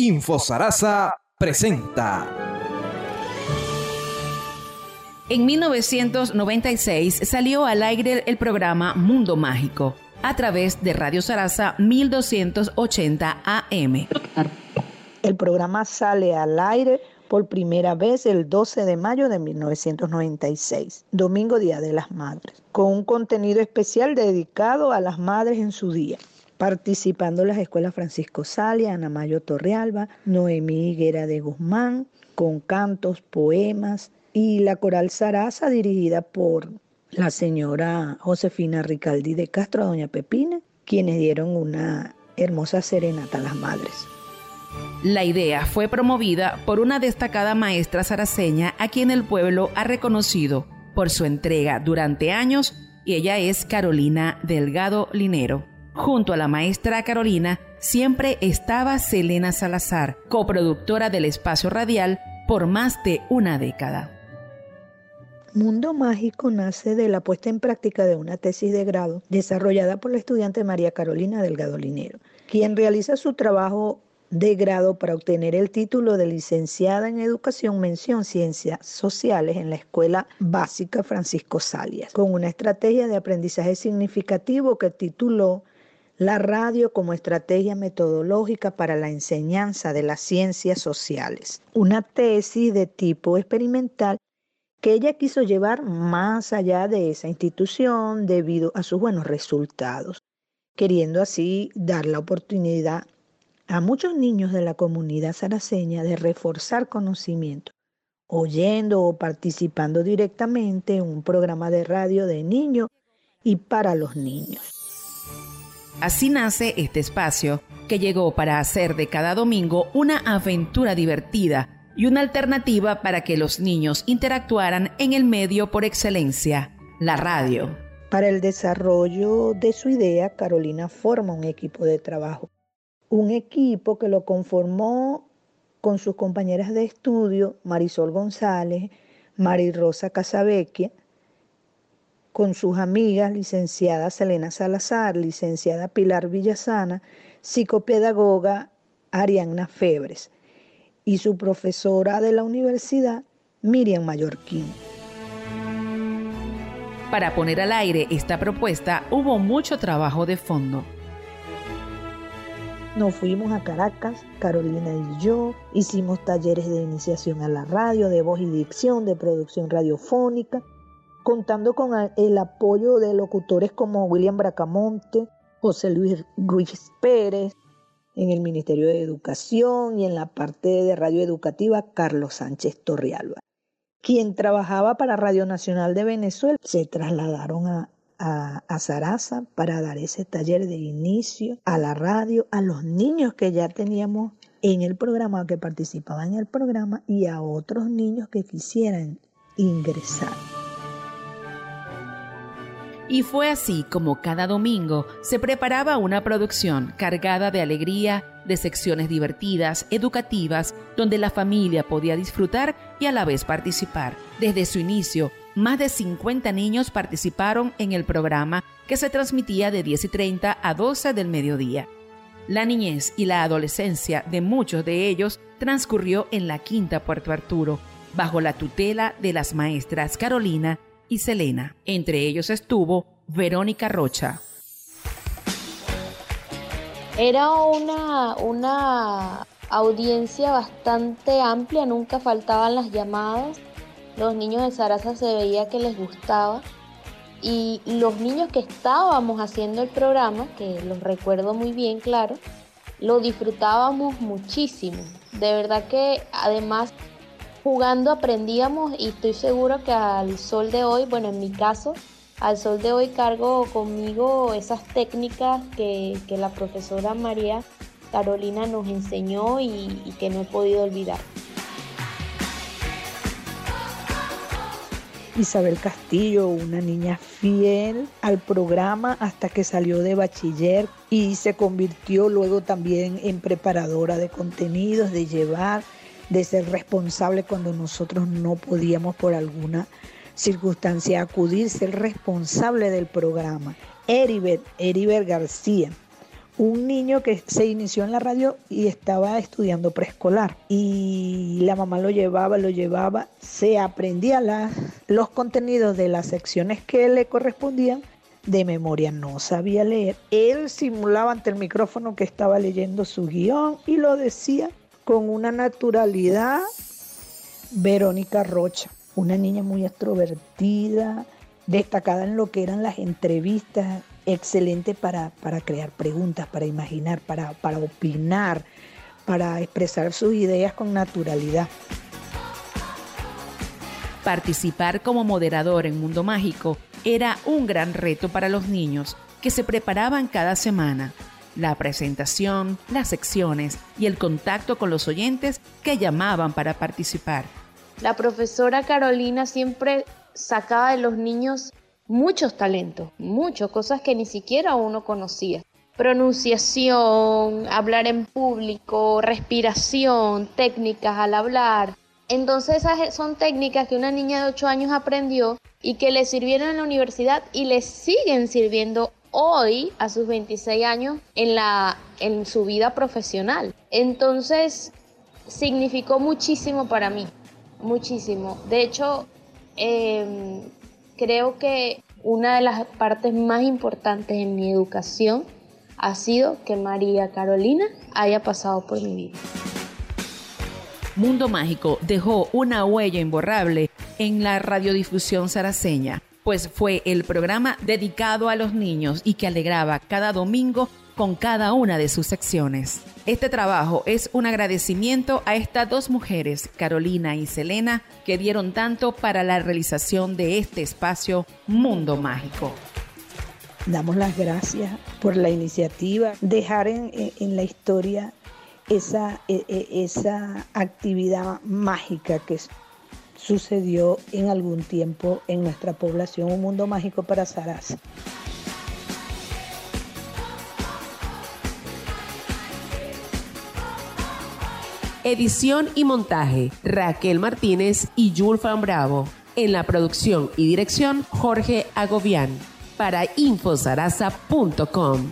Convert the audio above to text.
Infosarasa presenta. En 1996 salió al aire el programa Mundo Mágico a través de Radio Sarasa 1280 AM. El programa sale al aire por primera vez el 12 de mayo de 1996, domingo Día de las Madres, con un contenido especial dedicado a las madres en su día participando las escuelas Francisco Salia, Ana Mayo Torrealba, Noemí Higuera de Guzmán, con cantos, poemas y la coral Sarasa dirigida por la señora Josefina Ricaldi de Castro, doña Pepina, quienes dieron una hermosa serenata a las madres. La idea fue promovida por una destacada maestra saraceña a quien el pueblo ha reconocido por su entrega durante años y ella es Carolina Delgado Linero. Junto a la maestra Carolina siempre estaba Selena Salazar, coproductora del espacio radial por más de una década. Mundo Mágico nace de la puesta en práctica de una tesis de grado desarrollada por la estudiante María Carolina Delgado Linero, quien realiza su trabajo de grado para obtener el título de licenciada en Educación Mención Ciencias Sociales en la Escuela Básica Francisco Salias, con una estrategia de aprendizaje significativo que tituló la radio como estrategia metodológica para la enseñanza de las ciencias sociales, una tesis de tipo experimental que ella quiso llevar más allá de esa institución debido a sus buenos resultados, queriendo así dar la oportunidad a muchos niños de la comunidad saraceña de reforzar conocimiento, oyendo o participando directamente en un programa de radio de niños y para los niños. Así nace este espacio, que llegó para hacer de cada domingo una aventura divertida y una alternativa para que los niños interactuaran en el medio por excelencia, la radio. Para el desarrollo de su idea, Carolina forma un equipo de trabajo. Un equipo que lo conformó con sus compañeras de estudio, Marisol González, Mari Rosa Casavecchia, con sus amigas, licenciada Selena Salazar, licenciada Pilar Villasana, psicopedagoga Arianna Febres y su profesora de la universidad, Miriam Mallorquín. Para poner al aire esta propuesta hubo mucho trabajo de fondo. Nos fuimos a Caracas, Carolina y yo, hicimos talleres de iniciación a la radio, de voz y dicción, de producción radiofónica, contando con el apoyo de locutores como William Bracamonte, José Luis Ruiz Pérez, en el Ministerio de Educación y en la parte de radio educativa Carlos Sánchez Torrealba. Quien trabajaba para Radio Nacional de Venezuela se trasladaron a, a, a Sarasa para dar ese taller de inicio a la radio, a los niños que ya teníamos en el programa, que participaban en el programa y a otros niños que quisieran ingresar. Y fue así como cada domingo se preparaba una producción cargada de alegría, de secciones divertidas, educativas, donde la familia podía disfrutar y a la vez participar. Desde su inicio, más de 50 niños participaron en el programa que se transmitía de 10 y 30 a 12 del mediodía. La niñez y la adolescencia de muchos de ellos transcurrió en la Quinta Puerto Arturo, bajo la tutela de las maestras Carolina y Selena. Entre ellos estuvo Verónica Rocha. Era una, una audiencia bastante amplia, nunca faltaban las llamadas. Los niños de Sarasa se veía que les gustaba. Y los niños que estábamos haciendo el programa, que los recuerdo muy bien, claro, lo disfrutábamos muchísimo. De verdad que además jugando aprendíamos y estoy seguro que al sol de hoy, bueno, en mi caso, al sol de hoy cargo conmigo esas técnicas que, la profesora María Carolina nos enseñó y, y que no he podido olvidar. Isabel Castillo, una niña fiel al programa hasta que salió de bachiller y se convirtió luego también en preparadora de contenidos, de llevar de ser responsable cuando nosotros no podíamos por alguna circunstancia acudir, ser responsable del programa. Eribert, Eribert García, un niño que se inició en la radio y estaba estudiando preescolar y la mamá lo llevaba, lo llevaba, se aprendía los contenidos de las secciones que le correspondían de memoria, no sabía leer. Él simulaba ante el micrófono que estaba leyendo su guion y lo decía con una naturalidad. Verónica Rocha, una niña muy extrovertida, destacada en lo que eran las entrevistas, excelente para, para crear preguntas, para imaginar, para, para opinar, para expresar sus ideas con naturalidad. Participar como moderador en Mundo Mágico era un gran reto para los niños que se preparaban cada semana. La presentación, las secciones y el contacto con los oyentes que llamaban para participar. La profesora Carolina siempre sacaba de los niños muchos talentos, muchas cosas que ni siquiera uno conocía. Pronunciación, hablar en público, respiración, técnicas al hablar. Entonces esas son técnicas que una niña de 8 años aprendió y que le sirvieron en la universidad y le siguen sirviendo hoy a sus 26 años en, la, en su vida profesional. Entonces significó muchísimo para mí, muchísimo. De hecho, eh, creo que una de las partes más importantes en mi educación ha sido que María Carolina haya pasado por mi vida. Mundo Mágico dejó una huella imborrable en la radiodifusión saraceña, pues fue el programa dedicado a los niños y que alegraba cada domingo con cada una de sus secciones. Este trabajo es un agradecimiento a estas dos mujeres, Carolina y Selena, que dieron tanto para la realización de este espacio Mundo Mágico. Damos las gracias por la iniciativa, dejar en, la historia esa, e, e, esa actividad mágica que sucedió en algún tiempo en nuestra población, un mundo mágico para Saraz. Edición y montaje, Raquel Martínez y Julfan Bravo. En la producción y dirección, Jorge Agobián. Para infosarasa.com.